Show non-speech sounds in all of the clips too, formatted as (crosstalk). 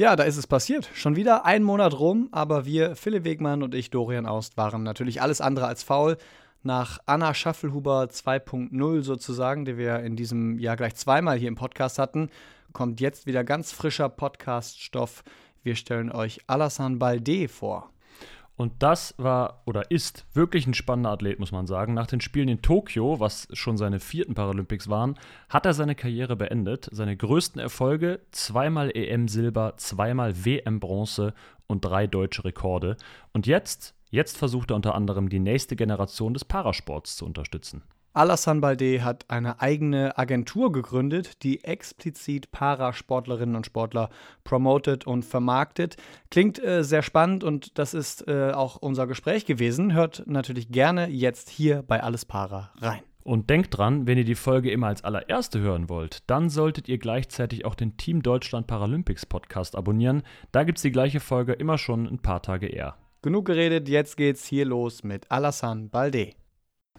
Ja, da ist es passiert. Schon wieder ein Monat rum, aber wir, Philipp Wegmann und ich, Dorian Aust, waren natürlich alles andere als faul. Nach Anna Schaffelhuber 2.0 sozusagen, die wir in diesem Jahr gleich zweimal hier im Podcast hatten, kommt jetzt wieder ganz frischer Podcaststoff. Wir stellen euch Alassane Balde vor. Und das war oder ist wirklich ein spannender Athlet, muss man sagen. Nach den Spielen in Tokio, was schon seine vierten Paralympics waren, hat er seine Karriere beendet. Seine größten Erfolge: zweimal EM-Silber, zweimal WM-Bronze und drei deutsche Rekorde. Und jetzt, jetzt versucht er unter anderem die nächste Generation des Parasports zu unterstützen. Alassane Balde hat eine eigene Agentur gegründet, die explizit Parasportlerinnen und Sportler promotet und vermarktet. Klingt äh, sehr spannend und das ist äh, auch unser Gespräch gewesen. Hört natürlich gerne jetzt hier bei Alles Para rein. Und denkt dran, wenn ihr die Folge immer als allererste hören wollt, dann solltet ihr gleichzeitig auch den Team Deutschland Paralympics Podcast abonnieren. Da gibt es die gleiche Folge immer schon ein paar Tage eher. Genug geredet, jetzt geht's hier los mit Alassane Balde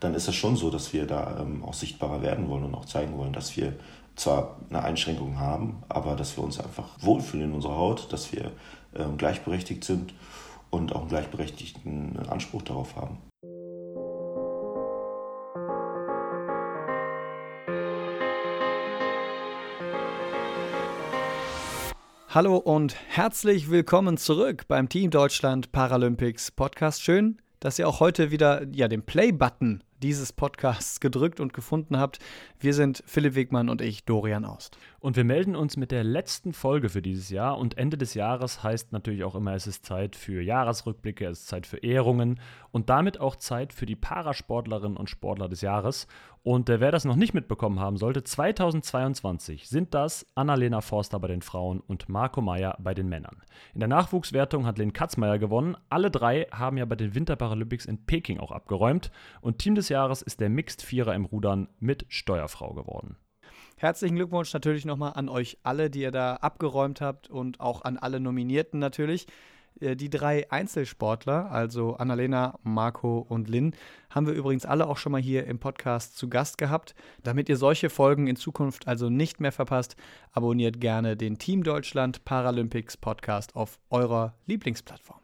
dann ist es schon so, dass wir da ähm, auch sichtbarer werden wollen und auch zeigen wollen, dass wir zwar eine Einschränkung haben, aber dass wir uns einfach wohlfühlen in unserer Haut, dass wir ähm, gleichberechtigt sind und auch einen gleichberechtigten Anspruch darauf haben. Hallo und herzlich willkommen zurück beim Team Deutschland Paralympics Podcast. Schön, dass ihr auch heute wieder ja, den Play-Button dieses Podcasts gedrückt und gefunden habt. Wir sind Philipp Wegmann und ich, Dorian Aust. Und wir melden uns mit der letzten Folge für dieses Jahr. Und Ende des Jahres heißt natürlich auch immer, es ist Zeit für Jahresrückblicke, es ist Zeit für Ehrungen und damit auch Zeit für die Parasportlerinnen und Sportler des Jahres. Und äh, wer das noch nicht mitbekommen haben sollte, 2022 sind das Annalena Forster bei den Frauen und Marco Meyer bei den Männern. In der Nachwuchswertung hat Len Katzmeier gewonnen. Alle drei haben ja bei den Winterparalympics in Peking auch abgeräumt. Und Team des Jahres ist der Mixed Vierer im Rudern mit Steuerfrau geworden. Herzlichen Glückwunsch natürlich nochmal an euch alle, die ihr da abgeräumt habt und auch an alle Nominierten natürlich. Äh, die drei Einzelsportler, also Annalena, Marco und Lynn, haben wir übrigens alle auch schon mal hier im Podcast zu Gast gehabt. Damit ihr solche Folgen in Zukunft also nicht mehr verpasst, abonniert gerne den Team Deutschland Paralympics Podcast auf eurer Lieblingsplattform.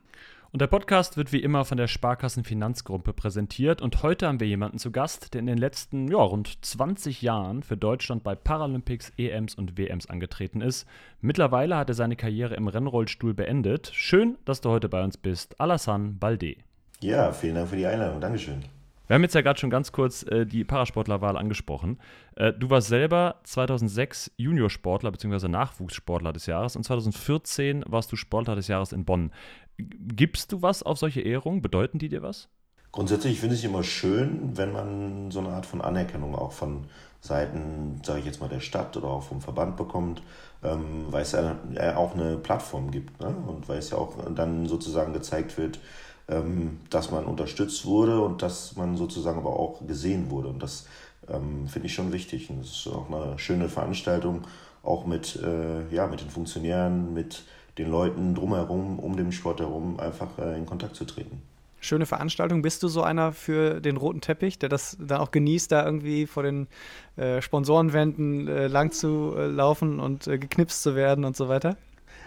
Und der Podcast wird wie immer von der Sparkassen Finanzgruppe präsentiert. Und heute haben wir jemanden zu Gast, der in den letzten ja, rund 20 Jahren für Deutschland bei Paralympics, EMs und WMs angetreten ist. Mittlerweile hat er seine Karriere im Rennrollstuhl beendet. Schön, dass du heute bei uns bist. Alassane Balde. Ja, vielen Dank für die Einladung. Dankeschön. Wir haben jetzt ja gerade schon ganz kurz äh, die Parasportlerwahl angesprochen. Äh, du warst selber 2006 Juniorsportler bzw. Nachwuchssportler des Jahres und 2014 warst du Sportler des Jahres in Bonn. Gibst du was auf solche Ehrungen? Bedeuten die dir was? Grundsätzlich finde ich es immer schön, wenn man so eine Art von Anerkennung auch von Seiten, sage ich jetzt mal, der Stadt oder auch vom Verband bekommt, ähm, weil es ja auch eine Plattform gibt ne? und weil es ja auch dann sozusagen gezeigt wird, dass man unterstützt wurde und dass man sozusagen aber auch gesehen wurde. Und das ähm, finde ich schon wichtig. Und das ist auch eine schöne Veranstaltung, auch mit, äh, ja, mit den Funktionären, mit den Leuten drumherum, um den Sport herum, einfach äh, in Kontakt zu treten. Schöne Veranstaltung. Bist du so einer für den roten Teppich, der das dann auch genießt, da irgendwie vor den äh, Sponsorenwänden äh, lang zu äh, laufen und äh, geknipst zu werden und so weiter?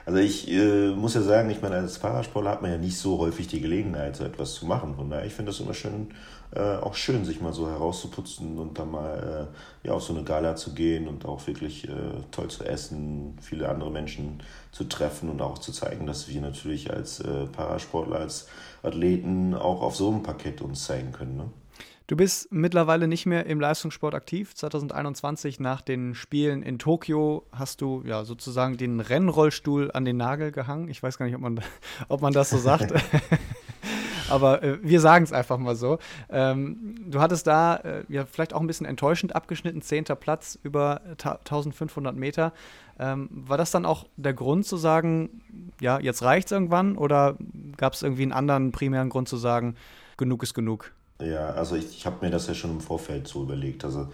Also ich äh, muss ja sagen, ich meine, als Fahrradsportler hat man ja nicht so häufig die Gelegenheit, so etwas zu machen. Von daher, ich finde das immer schön, äh, auch schön, sich mal so herauszuputzen und dann mal äh, ja, auf so eine Gala zu gehen und auch wirklich äh, toll zu essen, viele andere Menschen zu treffen und auch zu zeigen, dass wir natürlich als äh, Parasportler, als Athleten auch auf so einem Paket uns zeigen können. Ne? Du bist mittlerweile nicht mehr im Leistungssport aktiv. 2021 nach den Spielen in Tokio hast du ja sozusagen den Rennrollstuhl an den Nagel gehangen. Ich weiß gar nicht, ob man, (laughs) ob man das so sagt. (laughs) Aber äh, wir sagen es einfach mal so. Ähm, du hattest da äh, ja vielleicht auch ein bisschen enttäuschend abgeschnitten, zehnter Platz über 1500 Meter. Ähm, war das dann auch der Grund zu sagen, ja, jetzt reicht es irgendwann? Oder gab es irgendwie einen anderen primären Grund zu sagen, genug ist genug? Ja, also ich, ich habe mir das ja schon im Vorfeld so überlegt. Also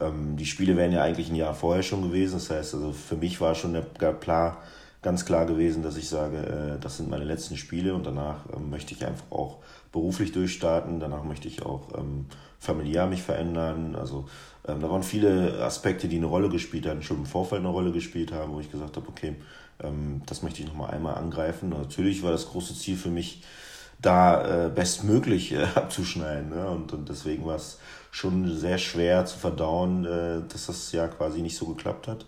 ähm, die Spiele wären ja eigentlich ein Jahr vorher schon gewesen. Das heißt, also für mich war schon der Plan ganz klar gewesen, dass ich sage, äh, das sind meine letzten Spiele und danach ähm, möchte ich einfach auch beruflich durchstarten. Danach möchte ich auch ähm, familiär mich verändern. Also ähm, da waren viele Aspekte, die eine Rolle gespielt haben, schon im Vorfeld eine Rolle gespielt haben, wo ich gesagt habe, okay, ähm, das möchte ich nochmal einmal angreifen. Natürlich war das große Ziel für mich, da äh, bestmöglich äh, (laughs) abzuschneiden. Ne? Und, und deswegen war es schon sehr schwer zu verdauen, äh, dass das ja quasi nicht so geklappt hat.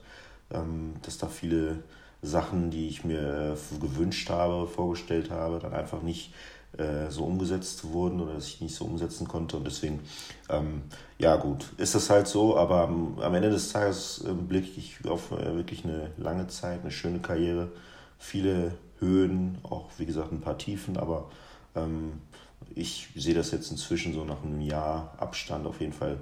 Ähm, dass da viele Sachen, die ich mir äh, gewünscht habe, vorgestellt habe, dann einfach nicht äh, so umgesetzt wurden oder dass ich nicht so umsetzen konnte. Und deswegen, ähm, ja gut, ist das halt so, aber am, am Ende des Tages äh, blicke ich auf äh, wirklich eine lange Zeit, eine schöne Karriere, viele Höhen, auch wie gesagt ein paar Tiefen, aber ich sehe das jetzt inzwischen so nach einem Jahr Abstand auf jeden Fall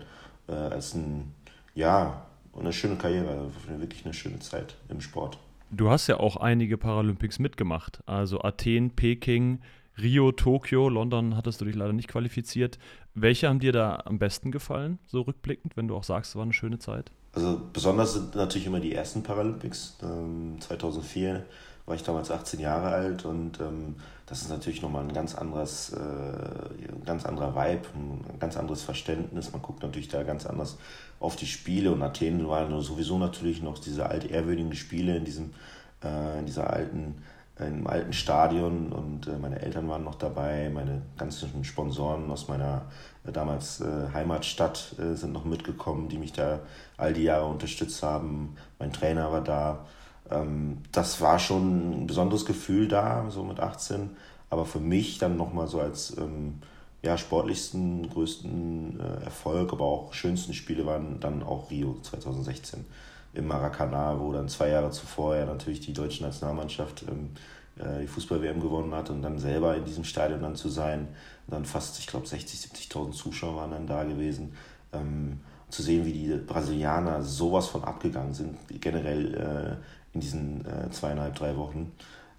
äh, als ein, ja, eine schöne Karriere, wirklich eine schöne Zeit im Sport. Du hast ja auch einige Paralympics mitgemacht, also Athen, Peking, Rio, Tokio, London hattest du dich leider nicht qualifiziert. Welche haben dir da am besten gefallen, so rückblickend, wenn du auch sagst, es war eine schöne Zeit? Also besonders sind natürlich immer die ersten Paralympics. Ähm, 2004 war ich damals 18 Jahre alt und ähm, das ist natürlich nochmal ein ganz anderes, äh, ein ganz anderer Vibe, ein ganz anderes Verständnis. Man guckt natürlich da ganz anders auf die Spiele und Athen waren sowieso natürlich noch diese altehrwürdigen Spiele in diesem, äh, in dieser alten im alten Stadion und äh, meine Eltern waren noch dabei, meine ganzen Sponsoren aus meiner äh, damals äh, Heimatstadt äh, sind noch mitgekommen, die mich da all die Jahre unterstützt haben. Mein Trainer war da. Ähm, das war schon ein besonderes Gefühl da, so mit 18. Aber für mich dann nochmal so als ähm, ja, sportlichsten, größten äh, Erfolg, aber auch schönsten Spiele waren dann auch Rio 2016 im Maracanã, wo dann zwei Jahre zuvor ja natürlich die deutsche Nationalmannschaft ähm, äh, die Fußball-WM gewonnen hat und dann selber in diesem Stadion dann zu sein, dann fast, ich glaube, 60.000, 70.000 Zuschauer waren dann da gewesen. Ähm, zu sehen, wie die Brasilianer sowas von abgegangen sind, generell äh, in diesen äh, zweieinhalb, drei Wochen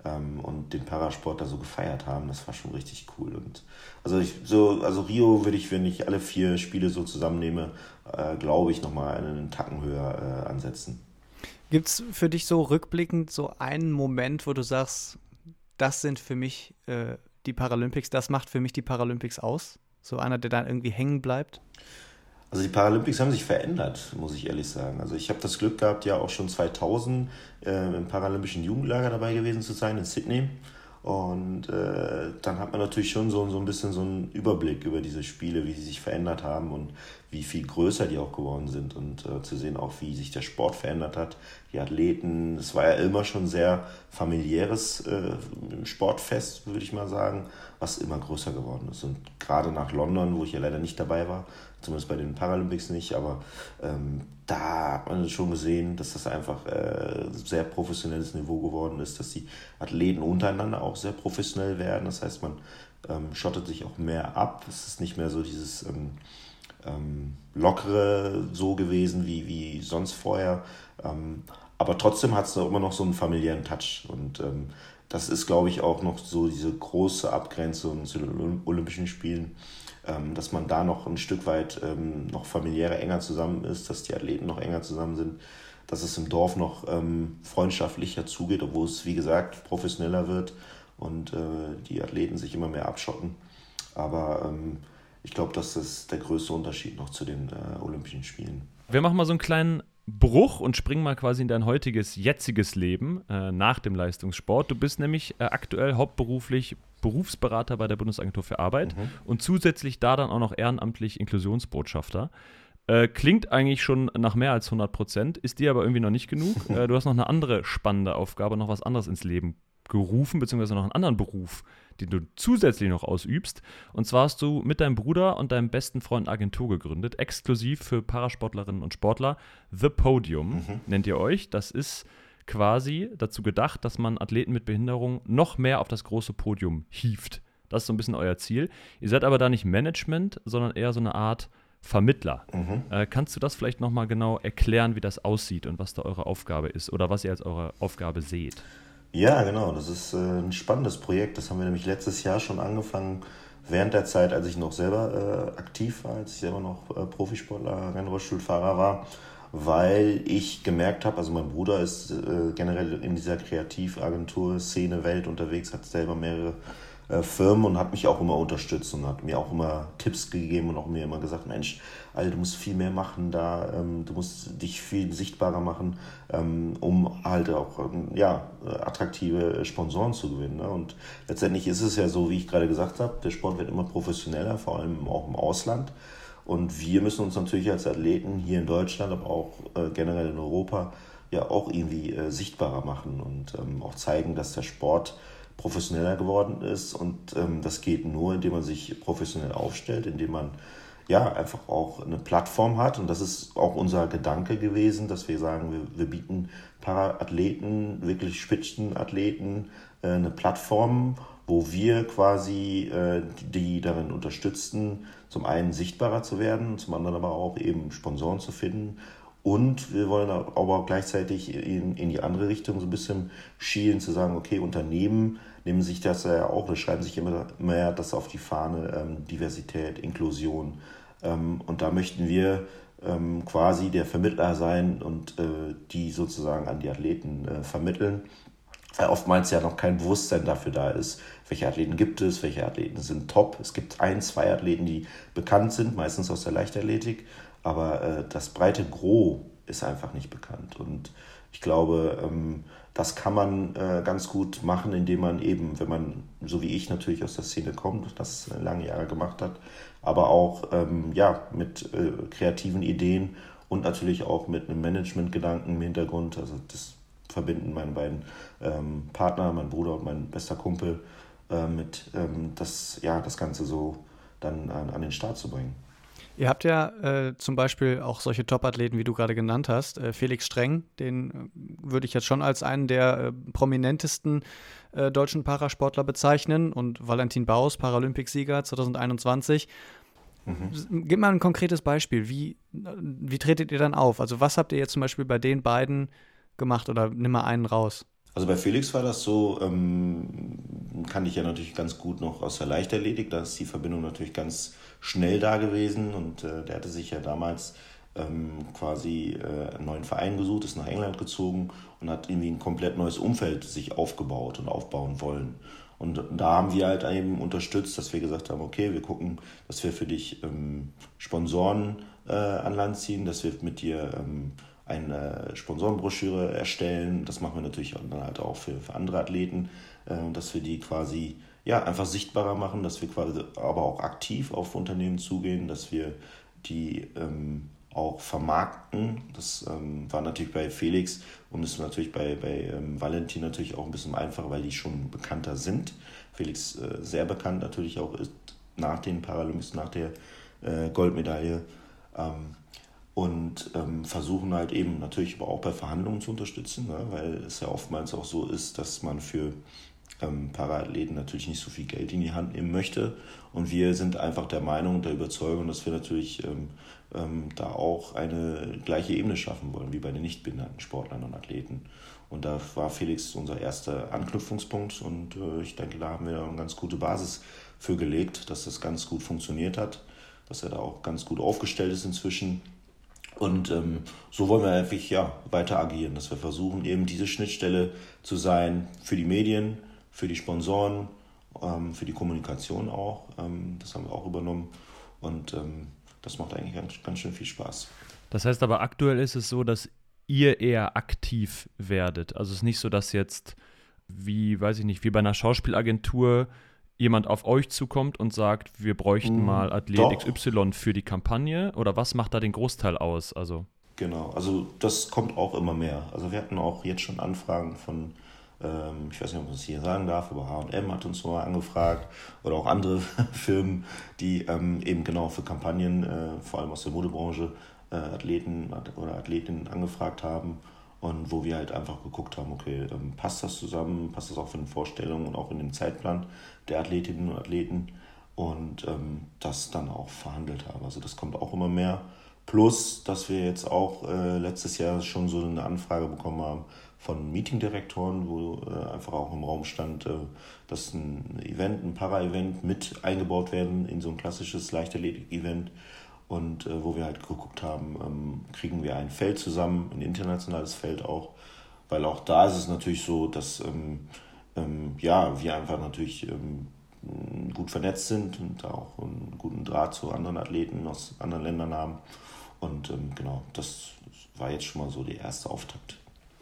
ähm, und den Parasport da so gefeiert haben, das war schon richtig cool. Und also ich so, also Rio würde ich, wenn ich alle vier Spiele so zusammennehme, äh, glaube ich, nochmal einen Tacken höher äh, ansetzen. Gibt es für dich so rückblickend so einen Moment, wo du sagst, das sind für mich äh, die Paralympics, das macht für mich die Paralympics aus? So einer, der dann irgendwie hängen bleibt? Also die Paralympics haben sich verändert, muss ich ehrlich sagen. Also ich habe das Glück gehabt, ja auch schon 2000 äh, im Paralympischen Jugendlager dabei gewesen zu sein in Sydney. Und äh, dann hat man natürlich schon so, so ein bisschen so einen Überblick über diese Spiele, wie sie sich verändert haben und wie viel größer die auch geworden sind und äh, zu sehen auch, wie sich der Sport verändert hat. Die Athleten, es war ja immer schon sehr familiäres äh, Sportfest, würde ich mal sagen, was immer größer geworden ist. Und gerade nach London, wo ich ja leider nicht dabei war, zumindest bei den Paralympics nicht, aber ähm, da hat man schon gesehen, dass das einfach äh, sehr professionelles Niveau geworden ist, dass die Athleten untereinander auch sehr professionell werden. Das heißt, man ähm, schottet sich auch mehr ab. Es ist nicht mehr so dieses ähm, ähm, lockere so gewesen wie, wie sonst vorher. Ähm, aber trotzdem hat es immer noch so einen familiären Touch. Und ähm, das ist, glaube ich, auch noch so diese große Abgrenzung zu den Olympischen Spielen dass man da noch ein Stück weit ähm, noch familiärer enger zusammen ist, dass die Athleten noch enger zusammen sind, dass es im Dorf noch ähm, freundschaftlicher zugeht, obwohl es, wie gesagt, professioneller wird und äh, die Athleten sich immer mehr abschotten. Aber ähm, ich glaube, das ist der größte Unterschied noch zu den äh, Olympischen Spielen. Wir machen mal so einen kleinen Bruch und springen mal quasi in dein heutiges, jetziges Leben äh, nach dem Leistungssport. Du bist nämlich äh, aktuell hauptberuflich Berufsberater bei der Bundesagentur für Arbeit mhm. und zusätzlich da dann auch noch ehrenamtlich Inklusionsbotschafter. Äh, klingt eigentlich schon nach mehr als 100 Prozent, ist dir aber irgendwie noch nicht genug. (laughs) Äh, du hast noch eine andere spannende Aufgabe, noch was anderes ins Leben gerufen, beziehungsweise noch einen anderen Beruf, den du zusätzlich noch ausübst. Und zwar hast du mit deinem Bruder und deinem besten Freund eine Agentur gegründet, exklusiv für Parasportlerinnen und Sportler. The Podium mhm. nennt ihr euch. Das ist quasi dazu gedacht, dass man Athleten mit Behinderung noch mehr auf das große Podium hieft. Das ist so ein bisschen euer Ziel. Ihr seid aber da nicht Management, sondern eher so eine Art Vermittler. Mhm. Äh, kannst du das vielleicht nochmal genau erklären, wie das aussieht und was da eure Aufgabe ist oder was ihr als eure Aufgabe seht? Ja, genau. Das ist äh, ein spannendes Projekt. Das haben wir nämlich letztes Jahr schon angefangen, während der Zeit, als ich noch selber äh, aktiv war, als ich selber noch äh, Profisportler, Rennrollstuhlfahrer war weil ich gemerkt habe, also mein Bruder ist äh, generell in dieser Kreativagentur-Szene Welt unterwegs, hat selber mehrere äh, Firmen und hat mich auch immer unterstützt und hat mir auch immer Tipps gegeben und auch mir immer gesagt, Mensch, Alter, du musst viel mehr machen da, ähm, du musst dich viel sichtbarer machen, ähm, um halt auch ähm, ja, attraktive Sponsoren zu gewinnen. Ne? Und letztendlich ist es ja so, wie ich gerade gesagt habe, der Sport wird immer professioneller, vor allem auch im Ausland. Und wir müssen uns natürlich als Athleten hier in Deutschland, aber auch äh, generell in Europa, ja auch irgendwie äh, sichtbarer machen und ähm, auch zeigen, dass der Sport professioneller geworden ist. Und ähm, das geht nur, indem man sich professionell aufstellt, indem man ja einfach auch eine Plattform hat. Und das ist auch unser Gedanke gewesen, dass wir sagen, wir, wir bieten Paraathleten, wirklich Spitzenathleten äh, eine Plattform, wo wir quasi äh, die darin unterstützen, zum einen sichtbarer zu werden, zum anderen aber auch eben Sponsoren zu finden und wir wollen aber gleichzeitig in, in die andere Richtung so ein bisschen schielen, zu sagen, okay, Unternehmen nehmen sich das ja auch, das schreiben sich immer mehr das auf die Fahne, ähm, Diversität, Inklusion. Ähm, und da möchten wir ähm, quasi der Vermittler sein und äh, die sozusagen an die Athleten äh, vermitteln. Weil oftmals ja noch kein Bewusstsein dafür da ist, welche Athleten gibt es, welche Athleten sind top. Es gibt ein, zwei Athleten, die bekannt sind, meistens aus der Leichtathletik, aber äh, das breite Gros ist einfach nicht bekannt. Und ich glaube, ähm, das kann man äh, ganz gut machen, indem man eben, wenn man, so wie ich natürlich aus der Szene kommt, das lange Jahre gemacht hat, aber auch ähm, ja, mit äh, kreativen Ideen und natürlich auch mit einem Managementgedanken im Hintergrund. Also das verbinden meine beiden ähm, Partner, mein Bruder und mein bester Kumpel, äh, mit ähm, das, ja, das Ganze so dann an, an den Start zu bringen. Ihr habt ja äh, zum Beispiel auch solche Top-Athleten, wie du gerade genannt hast. Äh, Felix Streng, den äh, würde ich jetzt schon als einen der äh, prominentesten äh, deutschen Parasportler bezeichnen und Valentin Baus, Paralympicsieger 2021. Mhm. Gib mal ein konkretes Beispiel. Wie, wie tretet ihr dann auf? Also, was habt ihr jetzt zum Beispiel bei den beiden gemacht oder nimm mal einen raus? Also bei Felix war das so, ähm, kann ich ja natürlich ganz gut noch aus der Leichtathletik, da ist die Verbindung natürlich ganz schnell da gewesen und äh, der hatte sich ja damals ähm, quasi äh, einen neuen Verein gesucht, ist nach England gezogen und hat irgendwie ein komplett neues Umfeld sich aufgebaut und aufbauen wollen. Und da haben wir halt eben unterstützt, dass wir gesagt haben, okay, wir gucken, dass wir für dich ähm, Sponsoren äh, an Land ziehen, dass wir mit dir ähm, eine Sponsorenbroschüre erstellen. Das machen wir natürlich dann halt auch für, für andere Athleten, äh, dass wir die quasi ja, einfach sichtbarer machen, dass wir quasi aber auch aktiv auf Unternehmen zugehen, dass wir die ähm, auch vermarkten. Das ähm, war natürlich bei Felix und ist natürlich bei, bei ähm, Valentin natürlich auch ein bisschen einfacher, weil die schon bekannter sind. Felix äh, sehr bekannt natürlich auch ist nach den Paralympics, nach der äh, Goldmedaille. Und ähm, versuchen halt eben natürlich aber auch bei Verhandlungen zu unterstützen, ne? weil es ja oftmals auch so ist, dass man für ähm, Paraathleten natürlich nicht so viel Geld in die Hand nehmen möchte. Und wir sind einfach der Meinung, der Überzeugung, dass wir natürlich ähm, ähm, da auch eine gleiche Ebene schaffen wollen, wie bei den nicht behinderten Sportlern und Athleten. Und da war Felix unser erster Anknüpfungspunkt und äh, ich denke, da haben wir eine ganz gute Basis für gelegt, dass das ganz gut funktioniert hat, dass er da auch ganz gut aufgestellt ist inzwischen. Und ähm, so wollen wir einfach ja, weiter agieren, dass wir versuchen, eben diese Schnittstelle zu sein für die Medien, für die Sponsoren, ähm, für die Kommunikation auch. Ähm, das haben wir auch übernommen und ähm, das macht eigentlich ganz, ganz schön viel Spaß. Das heißt aber aktuell ist es so, dass ihr eher aktiv werdet. Also es ist nicht so, dass jetzt, wie, weiß ich nicht, wie bei einer Schauspielagentur jemand auf euch zukommt und sagt, wir bräuchten mm, mal Athlet Doch. XY für die Kampagne oder was macht da den Großteil aus? Also Genau, also das kommt auch immer mehr. Also wir hatten auch jetzt schon Anfragen von ähm, ich weiß nicht, ob man es hier sagen darf, aber HM hat uns mal angefragt oder auch andere (laughs) Firmen, die ähm, eben genau für Kampagnen, äh, vor allem aus der Modebranche, äh, Athleten oder Athletinnen angefragt haben. Und wo wir halt einfach geguckt haben, okay, ähm, passt das zusammen, passt das auch von den Vorstellungen und auch in den Zeitplan der Athletinnen und Athleten und ähm, das dann auch verhandelt haben. Also das kommt auch immer mehr. Plus, dass wir jetzt auch äh, letztes Jahr schon so eine Anfrage bekommen haben von Meetingdirektoren, wo äh, einfach auch im Raum stand, äh, dass ein Event, ein Para-Event mit eingebaut werden in so ein klassisches Leichtathletik-Event. Und äh, wo wir halt geguckt haben, ähm, kriegen wir ein Feld zusammen, ein internationales Feld auch. Weil auch da ist es natürlich so, dass ähm, ähm, ja, wir einfach natürlich ähm, gut vernetzt sind und auch einen guten Draht zu anderen Athleten aus anderen Ländern haben. Und ähm, genau, das war jetzt schon mal so der erste Auftakt.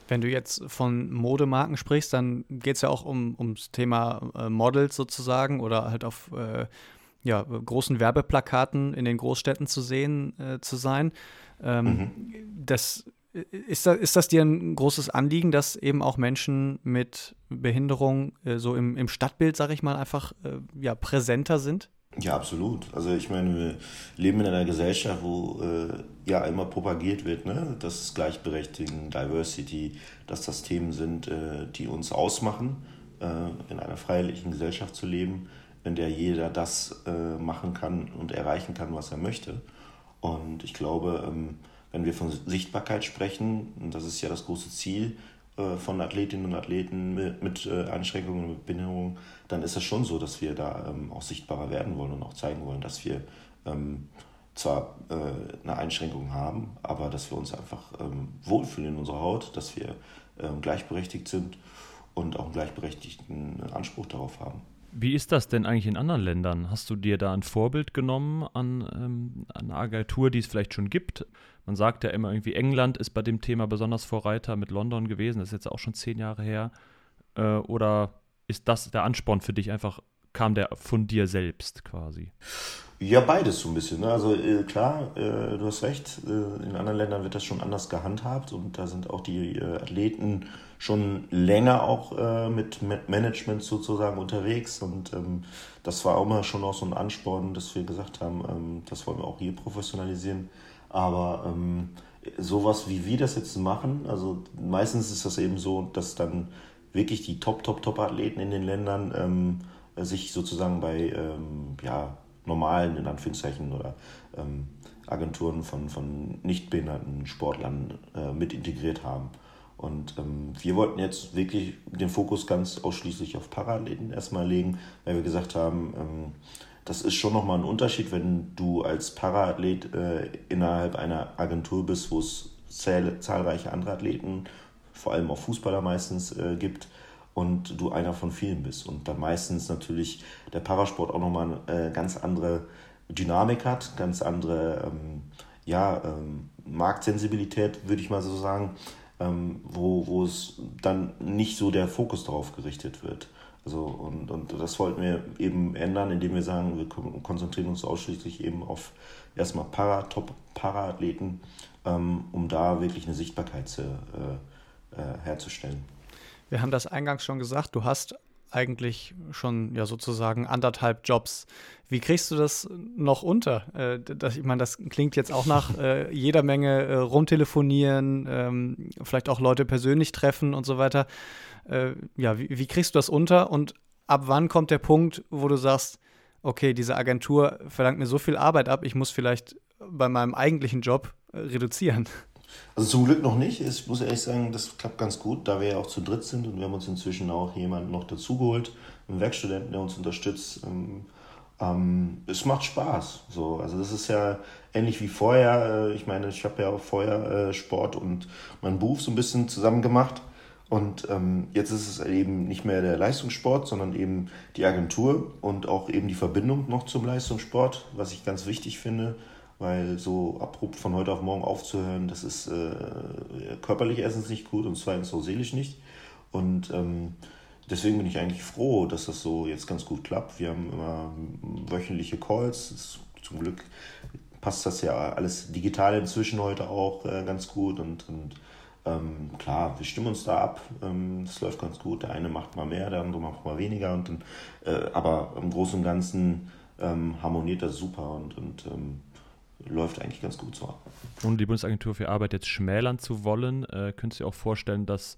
Wenn du jetzt von Modemarken sprichst, dann geht es ja auch um, ums Thema äh, Models sozusagen oder halt auf äh, ja, großen Werbeplakaten in den Großstädten zu sehen äh, zu sein. Ähm, mhm. Das ist das, ist das dir ein großes Anliegen, dass eben auch Menschen mit Behinderung äh, so im, im Stadtbild, sag ich mal, einfach äh, ja, präsenter sind? Ja, absolut. Also ich meine, wir leben in einer Gesellschaft, wo äh, ja immer propagiert wird, ne? dass Gleichberechtigung, Diversity, dass das Themen sind, äh, die uns ausmachen, äh, in einer freiheitlichen Gesellschaft zu leben, in der jeder das äh, machen kann und erreichen kann, was er möchte. Und ich glaube, ähm, wenn wir von Sichtbarkeit sprechen, und das ist ja das große Ziel äh, von Athletinnen und Athleten mit, mit äh, Einschränkungen und Behinderungen, dann ist es schon so, dass wir da ähm, auch sichtbarer werden wollen und auch zeigen wollen, dass wir ähm, zwar äh, eine Einschränkung haben, aber dass wir uns einfach ähm, wohlfühlen in unserer Haut, dass wir ähm, gleichberechtigt sind und auch einen gleichberechtigten Anspruch darauf haben. Wie ist das denn eigentlich in anderen Ländern? Hast du dir da ein Vorbild genommen an, ähm, eine Agentur, die es vielleicht schon gibt? Man sagt ja immer irgendwie, England ist bei dem Thema besonders Vorreiter mit London gewesen. Das ist jetzt auch schon zehn Jahre her. Äh, oder ist das der Ansporn für dich einfach, kam der von dir selbst quasi? Ja, beides so ein bisschen. Ne? Also äh, klar, äh, du hast recht, äh, in anderen Ländern wird das schon anders gehandhabt und da sind auch die äh, Athleten schon länger auch äh, mit Management sozusagen unterwegs und ähm, das war auch immer schon auch so ein Ansporn, dass wir gesagt haben, ähm, das wollen wir auch hier professionalisieren. Aber ähm, sowas wie wir das jetzt machen, also meistens ist das eben so, dass dann wirklich die Top, Top, Top-Athleten in den Ländern ähm, sich sozusagen bei ähm, ja, normalen, in Anführungszeichen, oder ähm, Agenturen von, von nicht behinderten Sportlern äh, mit integriert haben. Und ähm, wir wollten jetzt wirklich den Fokus ganz ausschließlich auf Paraathleten erstmal legen, weil wir gesagt haben, ähm, das ist schon nochmal ein Unterschied, wenn du als Paraathlet äh, innerhalb einer Agentur bist, wo es zahlreiche andere Athleten, vor allem auch Fußballer meistens, äh, gibt und du einer von vielen bist. Und dann meistens natürlich der Parasport auch nochmal eine äh, ganz andere Dynamik hat, ganz andere ähm, ja, ähm, Marktsensibilität, würde ich mal so sagen, ähm, wo, es dann nicht so der Fokus darauf gerichtet wird. Also, und, und das wollten wir eben ändern, indem wir sagen, wir konzentrieren uns ausschließlich eben auf erstmal Para, Top-Para-Athleten, ähm, um da wirklich eine Sichtbarkeit zu, äh, äh, herzustellen. Wir haben das eingangs schon gesagt, du hast eigentlich schon ja sozusagen anderthalb Jobs. Wie kriegst du das noch unter? Äh, das, ich meine, das klingt jetzt auch nach äh, jeder Menge äh, rumtelefonieren, ähm, vielleicht auch Leute persönlich treffen und so weiter. Äh, ja, wie, wie kriegst du das unter und ab wann kommt der Punkt, wo du sagst, okay, diese Agentur verlangt mir so viel Arbeit ab, ich muss vielleicht bei meinem eigentlichen Job äh, reduzieren? Also zum Glück noch nicht. Ich muss ehrlich sagen, das klappt ganz gut, da wir ja auch zu dritt sind und wir haben uns inzwischen auch jemanden noch dazugeholt, einen Werkstudenten, der uns unterstützt. Ähm, ähm, es macht Spaß. So. Also das ist ja ähnlich wie vorher. Äh, ich meine, ich habe ja auch vorher äh, Sport und meinen Beruf so ein bisschen zusammen gemacht. Und ähm, jetzt ist es eben nicht mehr der Leistungssport, sondern eben die Agentur und auch eben die Verbindung noch zum Leistungssport, was ich ganz wichtig finde weil so abrupt von heute auf morgen aufzuhören, das ist äh, körperlich erstens nicht gut und zweitens auch seelisch nicht. Und ähm, deswegen bin ich eigentlich froh, dass das so jetzt ganz gut klappt. Wir haben immer wöchentliche Calls. Ist, zum Glück passt das ja alles digital inzwischen heute auch äh, ganz gut und, und ähm, klar, wir stimmen uns da ab. Ähm, läuft ganz gut. Der eine macht mal mehr, der andere macht mal weniger. Und dann, äh, aber im Großen und Ganzen ähm, harmoniert das super und, und ähm, läuft eigentlich ganz gut so. Ohne die Bundesagentur für Arbeit jetzt schmälern zu wollen, äh, könntest du dir auch vorstellen, dass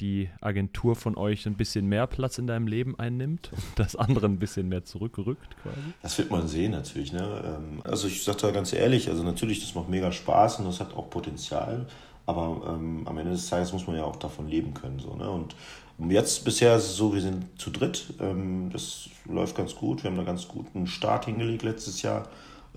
die Agentur von euch ein bisschen mehr Platz in deinem Leben einnimmt und das andere ein bisschen mehr zurückrückt quasi? Das wird man sehen natürlich. Ne? Ähm, also ich sage da ganz ehrlich, also natürlich, das macht mega Spaß und das hat auch Potenzial, aber ähm, am Ende des Tages muss man ja auch davon leben können. So, ne? Und jetzt bisher ist es so, wir sind zu dritt, ähm, das läuft ganz gut, wir haben da ganz guten Start hingelegt letztes Jahr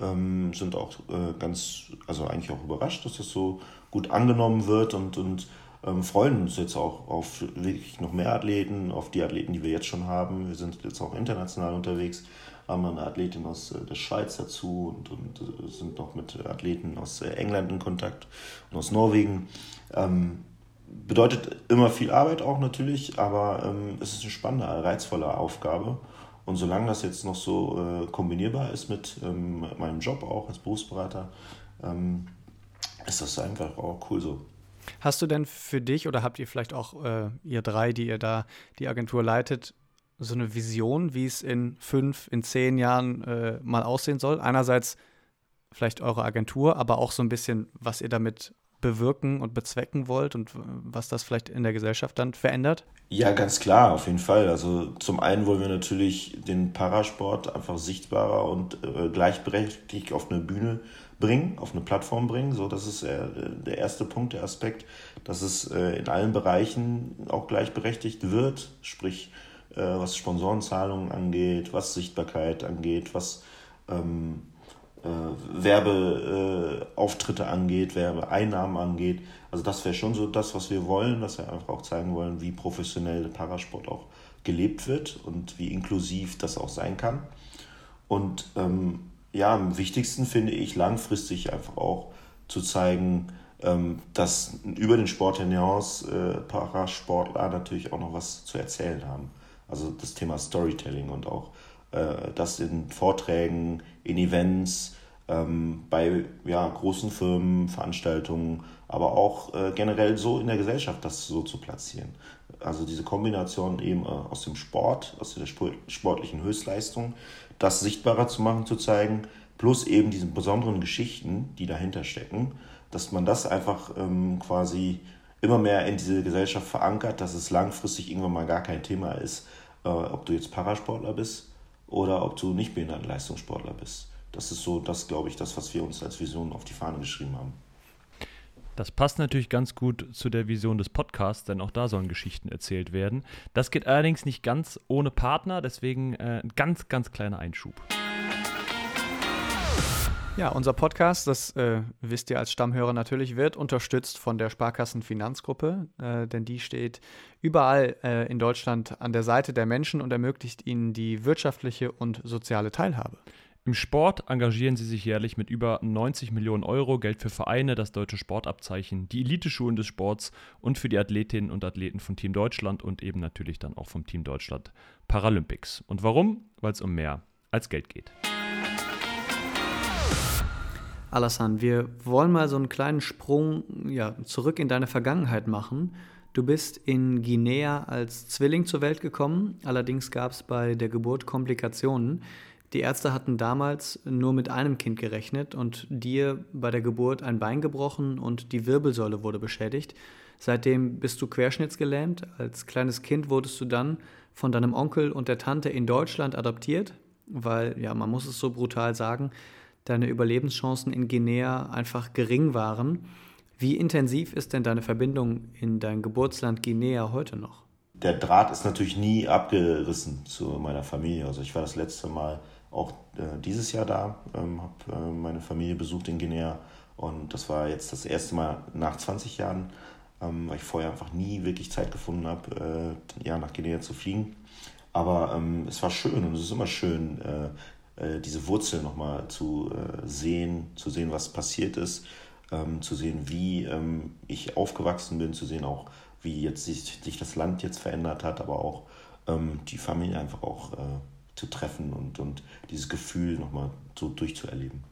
ähm, sind auch äh, ganz, also eigentlich auch überrascht, dass das so gut angenommen wird und, und ähm, freuen uns jetzt auch auf wirklich noch mehr Athleten, auf die Athleten, die wir jetzt schon haben. Wir sind jetzt auch international unterwegs, haben eine Athletin aus äh, der Schweiz dazu und, und äh, sind noch mit Athleten aus äh, England in Kontakt und aus Norwegen. Ähm, bedeutet immer viel Arbeit auch natürlich, aber ähm, es ist eine spannende, reizvolle Aufgabe. Und solange das jetzt noch so äh, kombinierbar ist mit ähm, meinem Job auch als Berufsberater, ähm, ist das einfach auch cool so. Hast du denn für dich oder habt ihr vielleicht auch, äh, ihr drei, die ihr da die Agentur leitet, so eine Vision, wie es in fünf, in zehn Jahren äh, mal aussehen soll? Einerseits vielleicht eure Agentur, aber auch so ein bisschen, was ihr damit bewirken und bezwecken wollt und was das vielleicht in der Gesellschaft dann verändert? Ja, ganz klar, auf jeden Fall. Also zum einen wollen wir natürlich den Parasport einfach sichtbarer und äh, gleichberechtigt auf eine Bühne bringen, auf eine Plattform bringen. So, das ist äh, der erste Punkt, der Aspekt, dass es äh, in allen Bereichen auch gleichberechtigt wird, sprich äh, was Sponsorenzahlungen angeht, was Sichtbarkeit angeht, was ähm, äh, Werbeauftritte angeht, Werbeeinnahmen angeht. Also das wäre schon so das, was wir wollen, dass wir einfach auch zeigen wollen, wie professionell Parasport auch gelebt wird und wie inklusiv das auch sein kann. Und ähm, ja, am wichtigsten finde ich langfristig einfach auch zu zeigen, ähm, dass über den Sport hinaus äh, Parasportler natürlich auch noch was zu erzählen haben. Also das Thema Storytelling und auch äh, das in Vorträgen, in Events, ähm, bei ja, großen Firmen, Veranstaltungen, aber auch äh, generell so in der Gesellschaft das so zu platzieren. Also diese Kombination eben äh, aus dem Sport, aus der sportlichen Höchstleistung, das sichtbarer zu machen, zu zeigen, plus eben diese besonderen Geschichten, die dahinter stecken, dass man das einfach ähm, quasi immer mehr in diese Gesellschaft verankert, dass es langfristig irgendwann mal gar kein Thema ist, äh, ob du jetzt Parasportler bist oder ob du nicht Behindertenleistungssportler bist. Das ist so, das glaube ich, das, was wir uns als Vision auf die Fahne geschrieben haben. Das passt natürlich ganz gut zu der Vision des Podcasts, denn auch da sollen Geschichten erzählt werden. Das geht allerdings nicht ganz ohne Partner, deswegen äh, ein ganz, ganz kleiner Einschub. Ja, unser Podcast, das äh, wisst ihr als Stammhörer natürlich, wird unterstützt von der Sparkassenfinanzgruppe, äh, denn die steht überall äh, in Deutschland an der Seite der Menschen und ermöglicht ihnen die wirtschaftliche und soziale Teilhabe. Im Sport engagieren sie sich jährlich mit über 90 Millionen Euro Geld für Vereine, das deutsche Sportabzeichen, die Eliteschulen des Sports und für die Athletinnen und Athleten von Team Deutschland und eben natürlich dann auch vom Team Deutschland Paralympics. Und warum? Weil es um mehr als Geld geht. Alassane, wir wollen mal so einen kleinen Sprung ja, zurück in deine Vergangenheit machen. Du bist in Guinea als Zwilling zur Welt gekommen, allerdings gab es bei der Geburt Komplikationen. Die Ärzte hatten damals nur mit einem Kind gerechnet und dir bei der Geburt ein Bein gebrochen und die Wirbelsäule wurde beschädigt. Seitdem bist du querschnittsgelähmt. Als kleines Kind wurdest du dann von deinem Onkel und der Tante in Deutschland adoptiert, weil, ja, man muss es so brutal sagen, deine Überlebenschancen in Guinea einfach gering waren. Wie intensiv ist denn deine Verbindung in dein Geburtsland Guinea heute noch? Der Draht ist natürlich nie abgerissen zu meiner Familie. Also ich war das letzte Mal auch äh, dieses Jahr da, ähm, habe äh, meine Familie besucht in Guinea und das war jetzt das erste Mal nach 20 Jahren, ähm, weil ich vorher einfach nie wirklich Zeit gefunden habe, äh, ja, nach Guinea zu fliegen. Aber ähm, es war schön und es ist immer schön, äh, äh, diese Wurzel nochmal zu äh, sehen, zu sehen, was passiert ist, ähm, zu sehen, wie ähm, ich aufgewachsen bin, zu sehen auch, wie jetzt sich, sich das Land jetzt verändert hat, aber auch ähm, die Familie einfach auch zu treffen und, und dieses Gefühl nochmal so durchzuerleben.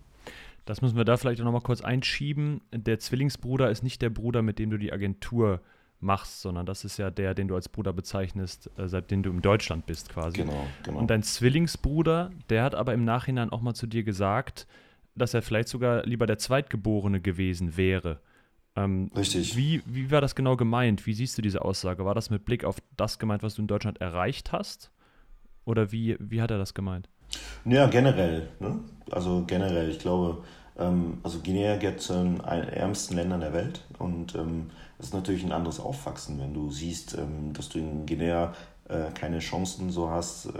Das müssen wir da vielleicht auch nochmal kurz einschieben. Der Zwillingsbruder ist nicht der Bruder, mit dem du die Agentur machst, sondern das ist ja der, den du als Bruder bezeichnest, äh, seitdem du in Deutschland bist quasi. Genau, genau. Und dein Zwillingsbruder, der hat aber im Nachhinein auch mal zu dir gesagt, dass er vielleicht sogar lieber der Zweitgeborene gewesen wäre. Ähm, Richtig. Wie, wie war das genau gemeint? Wie siehst du diese Aussage? War das mit Blick auf das gemeint, was du in Deutschland erreicht hast? Oder wie, wie hat er das gemeint? Ja, generell. Ne? Also generell, ich glaube, ähm, also Guinea gehört zu den ärmsten Ländern der Welt und ähm, es ist natürlich ein anderes Aufwachsen, wenn du siehst, ähm, dass du in Guinea äh, keine Chancen so hast, äh,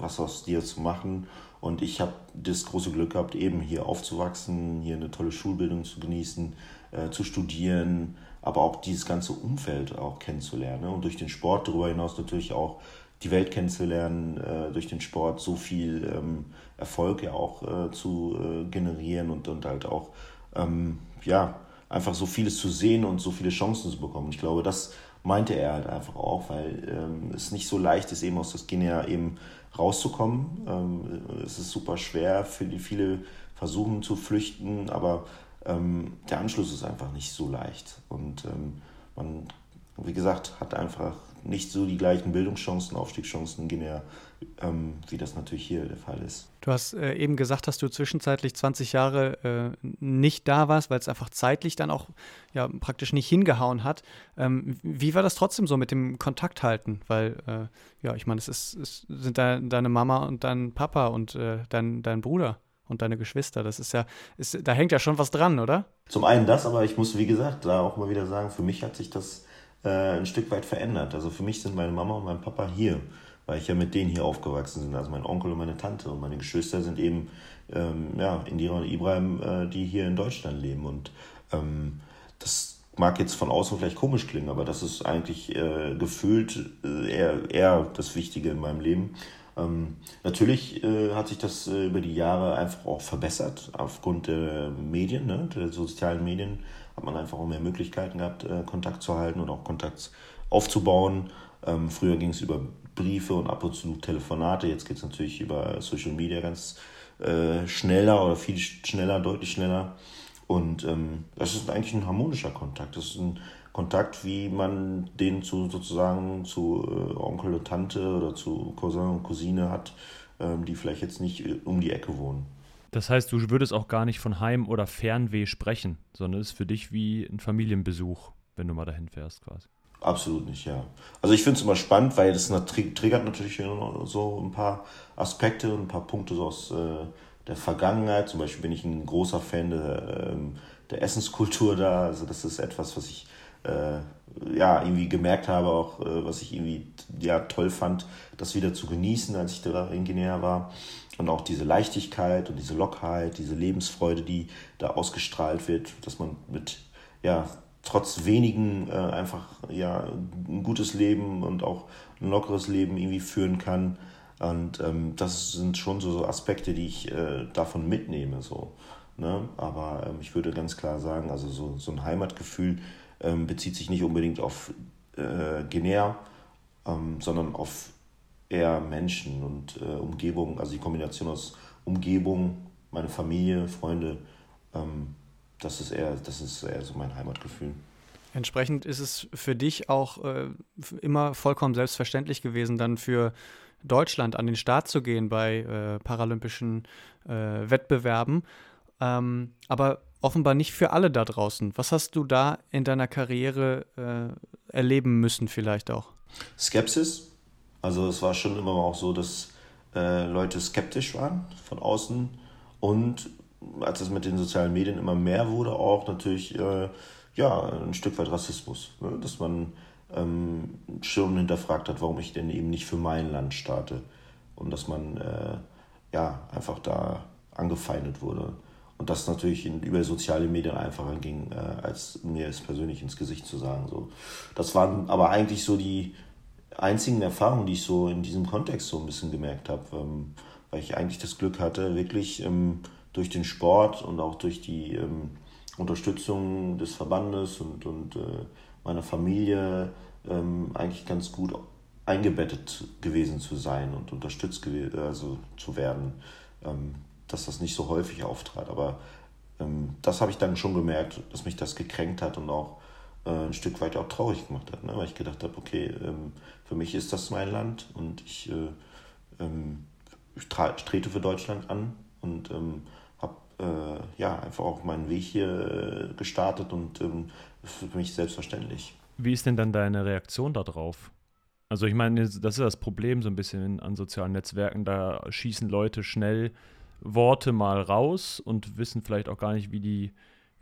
was aus dir zu machen. Und ich habe das große Glück gehabt, eben hier aufzuwachsen, hier eine tolle Schulbildung zu genießen, äh, zu studieren, aber auch dieses ganze Umfeld auch kennenzulernen. Ne? Und durch den Sport darüber hinaus natürlich auch die Welt kennenzulernen, durch den Sport so viel ähm, Erfolg ja auch zu generieren und, und halt auch, ähm, ja, einfach so vieles zu sehen und so viele Chancen zu bekommen. Ich glaube, das meinte er halt einfach auch, weil ähm, es nicht so leicht ist, eben aus das Guinea eben rauszukommen. Ähm, es ist super schwer für die viele versuchen zu flüchten, aber ähm, der Anschluss ist einfach nicht so leicht. Und ähm, man, wie gesagt, hat einfach nicht so die gleichen Bildungschancen, Aufstiegschancen in Guinea, ähm, wie das natürlich hier der Fall ist. Du hast äh, eben gesagt, dass du zwischenzeitlich 20 Jahre äh, nicht da warst, weil es einfach zeitlich dann auch ja, praktisch nicht hingehauen hat. Ähm, wie war das trotzdem so mit dem Kontakt halten? Weil, äh, ja, ich meine, es, ist, es sind da deine Mama und dein Papa und äh, dein, dein Bruder und deine Geschwister. Das ist ja, ist, da hängt ja schon was dran, oder? Zum einen das, aber ich muss, wie gesagt, da auch mal wieder sagen, für mich hat sich das äh, ein Stück weit verändert. Also für mich sind meine Mama und mein Papa hier, weil ich ja mit denen hier aufgewachsen bin. Also mein Onkel und meine Tante und meine Geschwister sind eben ähm, ja, Indira und Ibrahim, äh, die hier in Deutschland leben. Und ähm, das mag jetzt von außen vielleicht komisch klingen, aber das ist eigentlich äh, gefühlt äh, eher, eher das Wichtige in meinem Leben. Ähm, natürlich äh, hat sich das äh, über die Jahre einfach auch verbessert aufgrund der Medien, ne, der sozialen Medien hat man einfach auch mehr Möglichkeiten gehabt, äh, Kontakt zu halten und auch Kontakt aufzubauen. Ähm, früher ging es über Briefe und ab und zu Telefonate, jetzt geht es natürlich über Social Media ganz äh, schneller oder viel schneller, deutlich schneller. Und ähm, das ist eigentlich ein harmonischer Kontakt. Das ist ein Kontakt, wie man den zu sozusagen zu äh, Onkel und Tante oder zu Cousin und Cousine hat, ähm, die vielleicht jetzt nicht äh, um die Ecke wohnen. Das heißt, du würdest auch gar nicht von Heim- oder Fernweh sprechen, sondern es ist für dich wie ein Familienbesuch, wenn du mal dahin fährst quasi. Absolut nicht, ja. Also ich finde es immer spannend, weil das triggert natürlich so ein paar Aspekte und ein paar Punkte so aus äh, der Vergangenheit. Zum Beispiel bin ich ein großer Fan der, ähm, der Essenskultur da. Also das ist etwas, was ich äh, ja irgendwie gemerkt habe, auch äh, was ich irgendwie ja toll fand, das wieder zu genießen, als ich da in Guinea war. Und auch diese Leichtigkeit und diese Lockheit, diese Lebensfreude, die da ausgestrahlt wird, dass man mit, ja, trotz wenigen äh, einfach, ja, ein gutes Leben und auch ein lockeres Leben irgendwie führen kann. Und ähm, das sind schon so, so Aspekte, die ich äh, davon mitnehme, so. Ne? Aber ähm, ich würde ganz klar sagen, also so, so ein Heimatgefühl ähm, bezieht sich nicht unbedingt auf äh, Guinea, ähm, sondern auf eher Menschen und äh, Umgebung, also die Kombination aus Umgebung, meine Familie, Freunde, ähm, das ist eher, das ist eher so mein Heimatgefühl. Entsprechend ist es für dich auch äh, immer vollkommen selbstverständlich gewesen, dann für Deutschland an den Start zu gehen bei äh, paralympischen äh, Wettbewerben. Ähm, aber offenbar nicht für alle da draußen. Was hast du da in deiner Karriere äh, erleben müssen, vielleicht auch? Skepsis, also es war schon immer auch so, dass äh, Leute skeptisch waren von außen und als es mit den sozialen Medien immer mehr wurde, auch natürlich äh, ja, ein Stück weit Rassismus. Ne? Dass man ähm, schon hinterfragt hat, warum ich denn eben nicht für mein Land starte. Und dass man äh, ja einfach da angefeindet wurde. Und das natürlich in, über soziale Medien einfacher ging, äh, als mir es persönlich ins Gesicht zu sagen. So. Das waren aber eigentlich so die, einzigen Erfahrungen, die ich so in diesem Kontext so ein bisschen gemerkt habe, ähm, weil ich eigentlich das Glück hatte, wirklich ähm, durch den Sport und auch durch die ähm, Unterstützung des Verbandes und, und äh, meiner Familie ähm, eigentlich ganz gut eingebettet gewesen zu sein und unterstützt also zu werden, ähm, dass das nicht so häufig auftrat. Aber ähm, das habe ich dann schon gemerkt, dass mich das gekränkt hat und auch äh, ein Stück weit auch traurig gemacht hat, ne? weil ich gedacht habe, okay, ähm, für mich ist das mein Land und ich, äh, ähm, ich trete für Deutschland an und ähm, äh, ja einfach auch meinen Weg hier äh, gestartet und ähm, für mich selbstverständlich. Wie ist denn dann deine Reaktion darauf? Also ich meine, das ist das Problem so ein bisschen an sozialen Netzwerken, da schießen Leute schnell Worte mal raus und wissen vielleicht auch gar nicht, wie die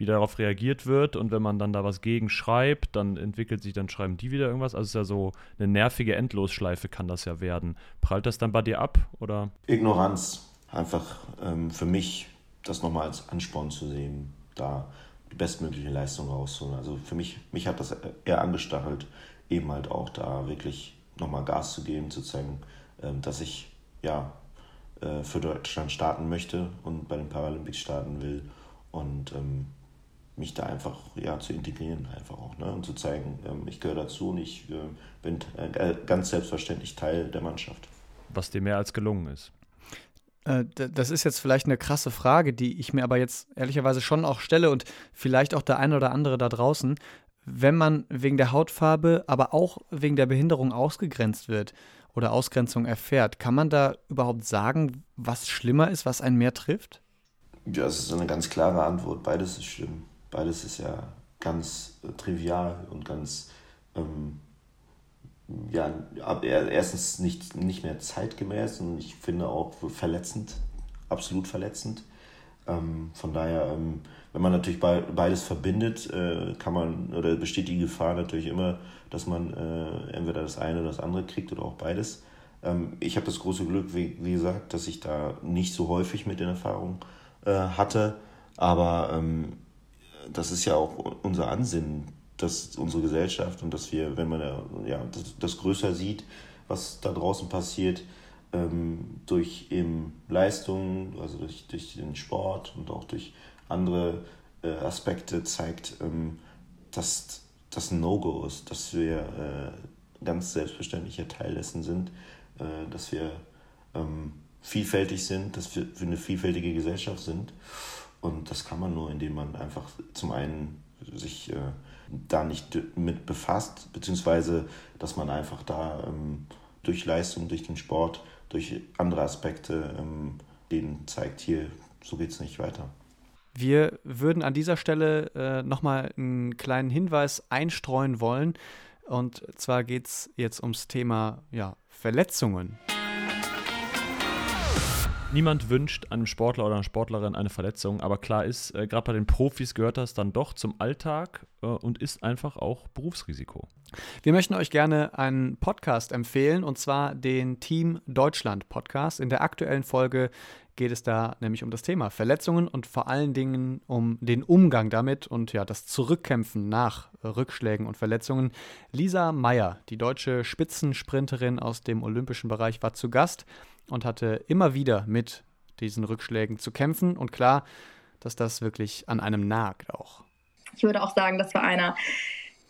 wie darauf reagiert wird und wenn man dann da was gegen schreibt, dann entwickelt sich, dann schreiben die wieder irgendwas. Also es ist ja so eine nervige Endlosschleife kann das ja werden. Prallt das dann bei dir ab oder? Ignoranz. Einfach ähm, für mich das nochmal als Ansporn zu sehen, da die bestmögliche Leistung rausholen. Also für mich, mich hat das eher angestachelt, eben halt auch da wirklich nochmal Gas zu geben, zu zeigen, ähm, dass ich ja äh, für Deutschland starten möchte und bei den Paralympics starten will und ähm, mich da einfach ja, zu integrieren einfach auch ne? und zu zeigen, ähm, ich gehöre dazu und ich äh, bin äh, ganz selbstverständlich Teil der Mannschaft. Was dir mehr als gelungen ist. Äh, das ist jetzt vielleicht eine krasse Frage, die ich mir aber jetzt ehrlicherweise schon auch stelle und vielleicht auch der eine oder andere da draußen. Wenn man wegen der Hautfarbe, aber auch wegen der Behinderung ausgegrenzt wird oder Ausgrenzung erfährt, kann man da überhaupt sagen, was schlimmer ist, was einen mehr trifft? Ja, es ist eine ganz klare Antwort. Beides ist schlimm. Beides ist ja ganz äh, trivial und ganz ähm, ja, erstens nicht, nicht mehr zeitgemäß und ich finde auch verletzend, absolut verletzend. Ähm, von daher, ähm, wenn man natürlich beides verbindet, äh, kann man, oder besteht die Gefahr natürlich immer, dass man äh, entweder das eine oder das andere kriegt oder auch beides. Ähm, ich habe das große Glück, wie, wie, gesagt, dass ich da nicht so häufig mit den Erfahrungen äh, hatte, aber ähm, das ist ja auch unser Ansinnen, dass unsere Gesellschaft und dass wir, wenn man ja, das, das größer sieht, was da draußen passiert, ähm, durch eben Leistungen, also durch, durch den Sport und auch durch andere äh, Aspekte zeigt, ähm, dass das ein No-Go ist, dass wir äh, ganz selbstverständlicher Teil dessen sind, äh, dass wir ähm, vielfältig sind, dass wir eine vielfältige Gesellschaft sind. Und das kann man nur, indem man einfach zum einen sich äh, da nicht mit befasst, beziehungsweise dass man einfach da ähm, durch Leistung, durch den Sport, durch andere Aspekte ähm, denen zeigt, hier, so geht es nicht weiter. Wir würden an dieser Stelle äh, nochmal einen kleinen Hinweis einstreuen wollen. Und zwar geht es jetzt ums Thema ja, Verletzungen. Niemand wünscht einem Sportler oder einer Sportlerin eine Verletzung, aber klar ist, äh, gerade bei den Profis gehört das dann doch zum Alltag äh, und ist einfach auch Berufsrisiko. Wir möchten euch gerne einen Podcast empfehlen und zwar den Team Deutschland Podcast. In der aktuellen Folge geht es da nämlich um das Thema Verletzungen und vor allen Dingen um den Umgang damit und ja, das Zurückkämpfen nach Rückschlägen und Verletzungen. Lisa Meyer, die deutsche Spitzensprinterin aus dem olympischen Bereich, war zu Gast und hatte immer wieder mit diesen Rückschlägen zu kämpfen. Und klar, dass das wirklich an einem nagt auch. Ich würde auch sagen, das war einer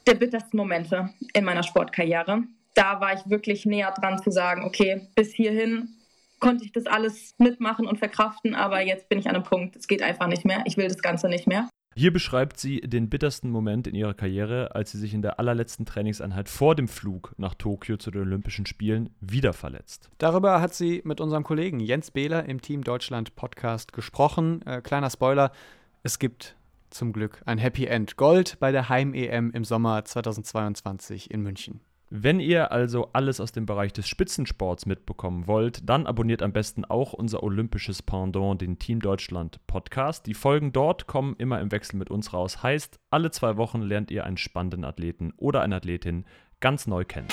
der bittersten Momente in meiner Sportkarriere. Da war ich wirklich näher dran zu sagen, okay, bis hierhin konnte ich das alles mitmachen und verkraften, aber jetzt bin ich an einem Punkt, es geht einfach nicht mehr. Ich will das Ganze nicht mehr. Hier beschreibt sie den bittersten Moment in ihrer Karriere, als sie sich in der allerletzten Trainingseinheit vor dem Flug nach Tokio zu den Olympischen Spielen wieder verletzt. Darüber hat sie mit unserem Kollegen Jens Behler im Team Deutschland Podcast gesprochen. Äh, kleiner Spoiler, es gibt zum Glück ein Happy End Gold bei der Heim-EM im Sommer 2022 in München. Wenn ihr also alles aus dem Bereich des Spitzensports mitbekommen wollt, dann abonniert am besten auch unser olympisches Pendant, den Team Deutschland Podcast. Die Folgen dort kommen immer im Wechsel mit uns raus. Heißt, alle zwei Wochen lernt ihr einen spannenden Athleten oder eine Athletin ganz neu kennen.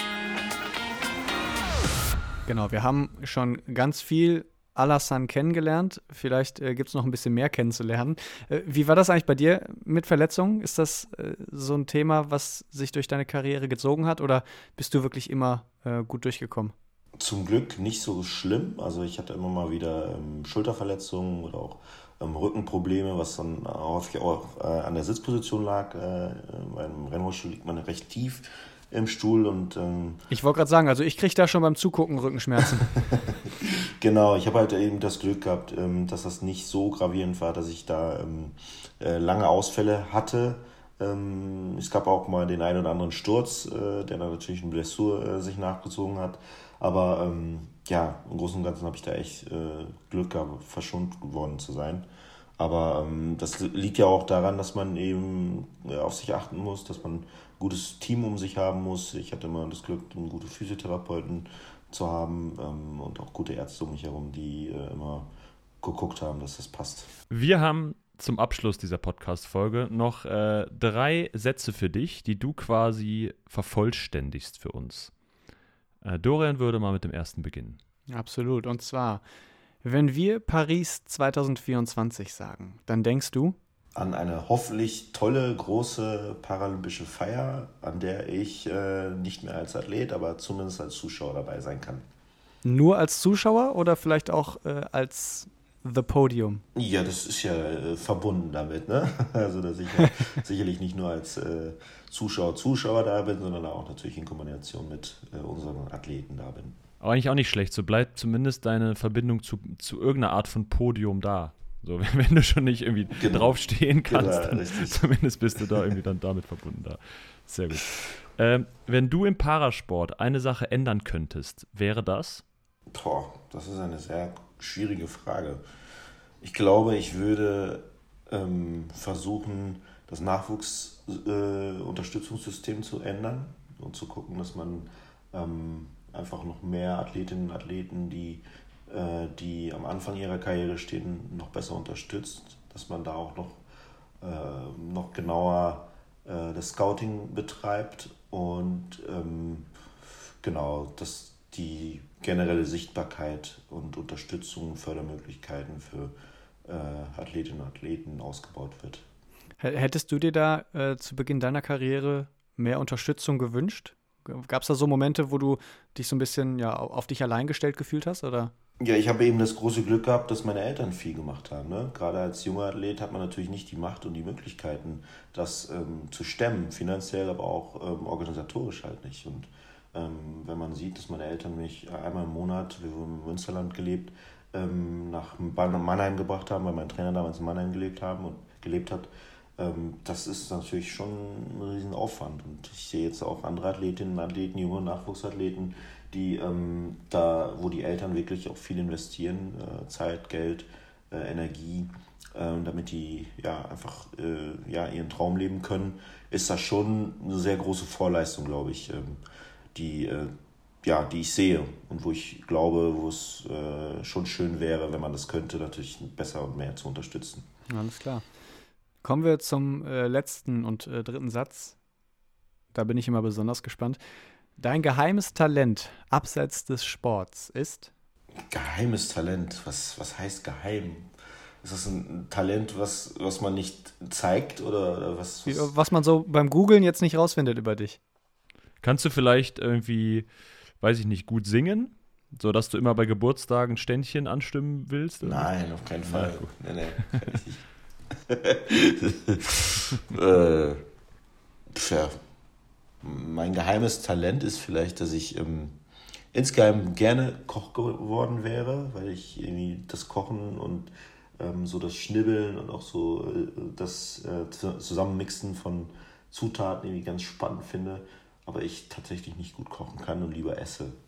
Genau, wir haben schon ganz viel Alassane kennengelernt. Vielleicht äh, gibt es noch ein bisschen mehr kennenzulernen. Äh, wie war das eigentlich bei dir mit Verletzungen? Ist das äh, so ein Thema, was sich durch deine Karriere gezogen hat oder bist du wirklich immer äh, gut durchgekommen? Zum Glück nicht so schlimm. Also ich hatte immer mal wieder ähm, Schulterverletzungen oder auch ähm, Rückenprobleme, was dann häufig auch äh, an der Sitzposition lag. Äh, beim Rennrollstuhl liegt man recht tief im Stuhl und ähm, ich wollte gerade sagen, also ich kriege da schon beim Zugucken Rückenschmerzen. (laughs) genau, ich habe halt eben das Glück gehabt, ähm, dass das nicht so gravierend war, dass ich da ähm, äh, lange Ausfälle hatte. Ähm, es gab auch mal den einen oder anderen Sturz, äh, der dann natürlich eine Blessur äh, sich nachgezogen hat. Aber ja, im Großen und Ganzen habe ich da echt Glück gehabt, verschont geworden zu sein. Aber das liegt ja auch daran, dass man eben auf sich achten muss, dass man gutes Team um sich haben muss. Ich hatte immer das Glück, einen guten Physiotherapeuten zu haben ähm, und auch gute Ärzte um mich herum, die äh, immer geguckt haben, dass das passt. Wir haben zum Abschluss dieser Podcast-Folge noch äh, drei Sätze für dich, die du quasi vervollständigst für uns. Äh, Dorian würde mal mit dem ersten beginnen. Absolut. Und zwar, wenn wir Paris 2024 sagen, dann denkst du? An eine hoffentlich tolle, große paralympische Feier, an der ich äh, nicht mehr als Athlet, aber zumindest als Zuschauer dabei sein kann. Nur als Zuschauer oder vielleicht auch äh, als The Podium? Ja, das ist ja äh, verbunden damit, ne? (laughs) Also, dass ich ja (laughs) sicherlich nicht nur als äh, Zuschauer, Zuschauer da bin, sondern auch natürlich in Kombination mit äh, unseren Athleten da bin. Aber eigentlich auch nicht schlecht. So bleibt zumindest deine Verbindung zu, zu irgendeiner Art von Podium da. So, (laughs) wenn du schon nicht irgendwie genau. draufstehen kannst, genau, dann (laughs) zumindest bist du da irgendwie dann damit verbunden da. Sehr gut. Ähm, wenn du im Parasport eine Sache ändern könntest, wäre das? Boah, das ist eine sehr schwierige Frage. Ich glaube, ich würde ähm, versuchen, das Nachwuchsunterstützungssystem äh, zu ändern und zu gucken, dass man ähm, einfach noch mehr Athletinnen und Athleten, die, äh, die am Anfang ihrer Karriere stehen, noch besser unterstützt, dass man da auch noch, äh, noch genauer äh, das Scouting betreibt und ähm, genau, dass die generelle Sichtbarkeit und Unterstützung, Fördermöglichkeiten für äh, Athletinnen und Athleten ausgebaut wird. Hättest du dir da äh, zu Beginn deiner Karriere mehr Unterstützung gewünscht? Gab es da so Momente, wo du dich so ein bisschen ja, auf dich allein gestellt gefühlt hast? Oder? Ja, ich habe eben das große Glück gehabt, dass meine Eltern viel gemacht haben. Ne? Gerade als junger Athlet hat man natürlich nicht die Macht und die Möglichkeiten, das ähm, zu stemmen, finanziell, aber auch ähm, organisatorisch halt nicht. Und ähm, wenn man sieht, dass meine Eltern mich einmal im Monat, wir wurden im Münsterland gelebt, ähm, nach Mannheim gebracht haben, weil mein Trainer damals in Mannheim gelebt haben und gelebt hat, ähm, das ist natürlich schon ein Riesenaufwand. Und ich sehe jetzt auch andere Athletinnen, Athleten, junge Nachwuchsathleten, die ähm, da, wo die Eltern wirklich auch viel investieren, äh, Zeit, Geld, äh, Energie, äh, damit die ja einfach äh, ja, ihren Traum leben können, ist das schon eine sehr große Vorleistung, glaube ich, ähm, die, äh, ja, die ich sehe und wo ich glaube, wo es äh, schon schön wäre, wenn man das könnte, natürlich besser und mehr zu unterstützen. Alles klar. Kommen wir zum letzten und dritten Satz. Da bin ich immer besonders gespannt. Dein geheimes Talent abseits des Sports ist? Geheimes Talent. Was, was heißt geheim? Ist das ein Talent, was, was man nicht zeigt oder, oder was, was? Was man so beim Googlen jetzt nicht rausfindet über dich. Kannst du vielleicht irgendwie, weiß ich nicht, gut singen? So dass du immer bei Geburtstagen Ständchen anstimmen willst? Oder? Nein, auf keinen Fall. Ja, nee, nee, kann ich nicht. (laughs) äh, tja, mein geheimes Talent ist vielleicht, dass ich ähm, insgeheim gerne Koch geworden wäre, weil ich irgendwie das Kochen und ähm, so das Schnibbeln und auch so äh, das äh, Zusammenmixen von Zutaten irgendwie ganz spannend finde, aber ich tatsächlich nicht gut kochen kann und lieber esse. (laughs)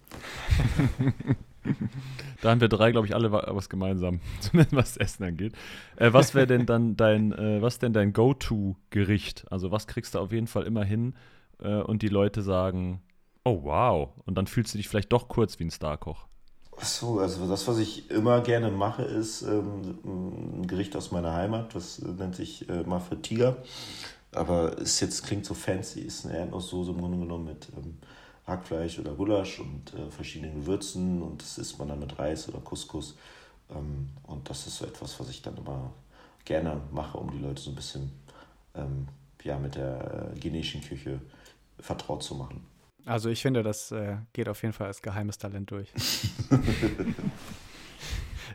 Da haben wir drei, glaube ich, alle was gemeinsam, (laughs) zumindest was Essen angeht. Äh, was wäre denn dann dein, äh, was denn dein Go-To-Gericht? Also was kriegst du auf jeden Fall immer hin äh, und die Leute sagen, oh wow, und dann fühlst du dich vielleicht doch kurz wie ein Starkoch. Achso, also das, was ich immer gerne mache, ist ähm, ein Gericht aus meiner Heimat, das nennt sich äh, Tiger. Aber es jetzt klingt so fancy, ist eine Erdnusssoße im Grunde genommen mit ähm, Hackfleisch oder Gulasch und äh, verschiedenen Gewürzen und das isst man dann mit Reis oder Couscous. Ähm, und das ist so etwas, was ich dann immer gerne mache, um die Leute so ein bisschen ähm, ja, mit der äh, guineischen Küche vertraut zu machen. Also ich finde, das äh, geht auf jeden Fall als geheimes Talent durch. (laughs)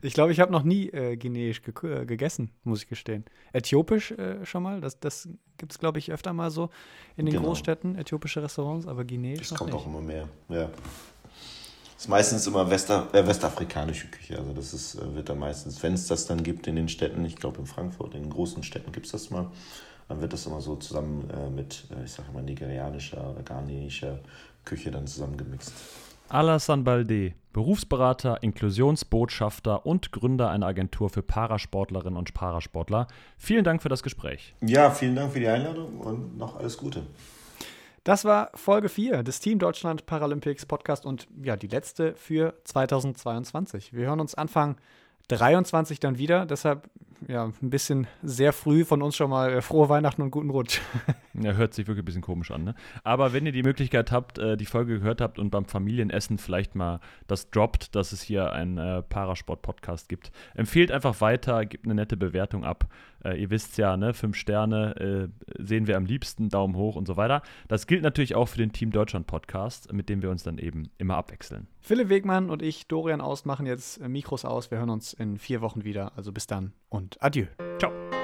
Ich glaube, ich habe noch nie äh, Guineisch ge äh, gegessen, muss ich gestehen. Äthiopisch äh, schon mal, das, das gibt es, glaube ich, öfter mal so in den genau. Großstädten, äthiopische Restaurants, aber Guineisch. Das kommt nicht. auch immer mehr, ja. Das ist meistens immer Wester, äh, westafrikanische Küche. Also das ist, äh, wird da meistens, wenn es das dann gibt in den Städten, ich glaube in Frankfurt, in den großen Städten gibt es das mal, dann wird das immer so zusammen äh, mit, ich sage mal, nigerianischer oder ghanesischer Küche dann zusammengemixt. Alassane Balde, Berufsberater, Inklusionsbotschafter und Gründer einer Agentur für Parasportlerinnen und Parasportler. Vielen Dank für das Gespräch. Ja, vielen Dank für die Einladung und noch alles Gute. Das war Folge 4 des Team Deutschland Paralympics Podcast und ja, die letzte für 2022. Wir hören uns Anfang 23 dann wieder. Deshalb ja, ein bisschen sehr früh von uns schon mal äh, frohe Weihnachten und guten Rutsch. (laughs) Ja, hört sich wirklich ein bisschen komisch an, ne? Aber wenn ihr die Möglichkeit habt, äh, die Folge gehört habt und beim Familienessen vielleicht mal das droppt, dass es hier einen äh, Parasport-Podcast gibt, empfehlt einfach weiter, gebt eine nette Bewertung ab. Äh, ihr wisst ja, ne, fünf Sterne äh, sehen wir am liebsten, Daumen hoch und so weiter. Das gilt natürlich auch für den Team Deutschland Podcast, mit dem wir uns dann eben immer abwechseln. Philipp Wegmann und ich, Dorian Aus, machen jetzt äh, Mikros aus. Wir hören uns in vier Wochen wieder. Also bis dann und adieu. Ciao.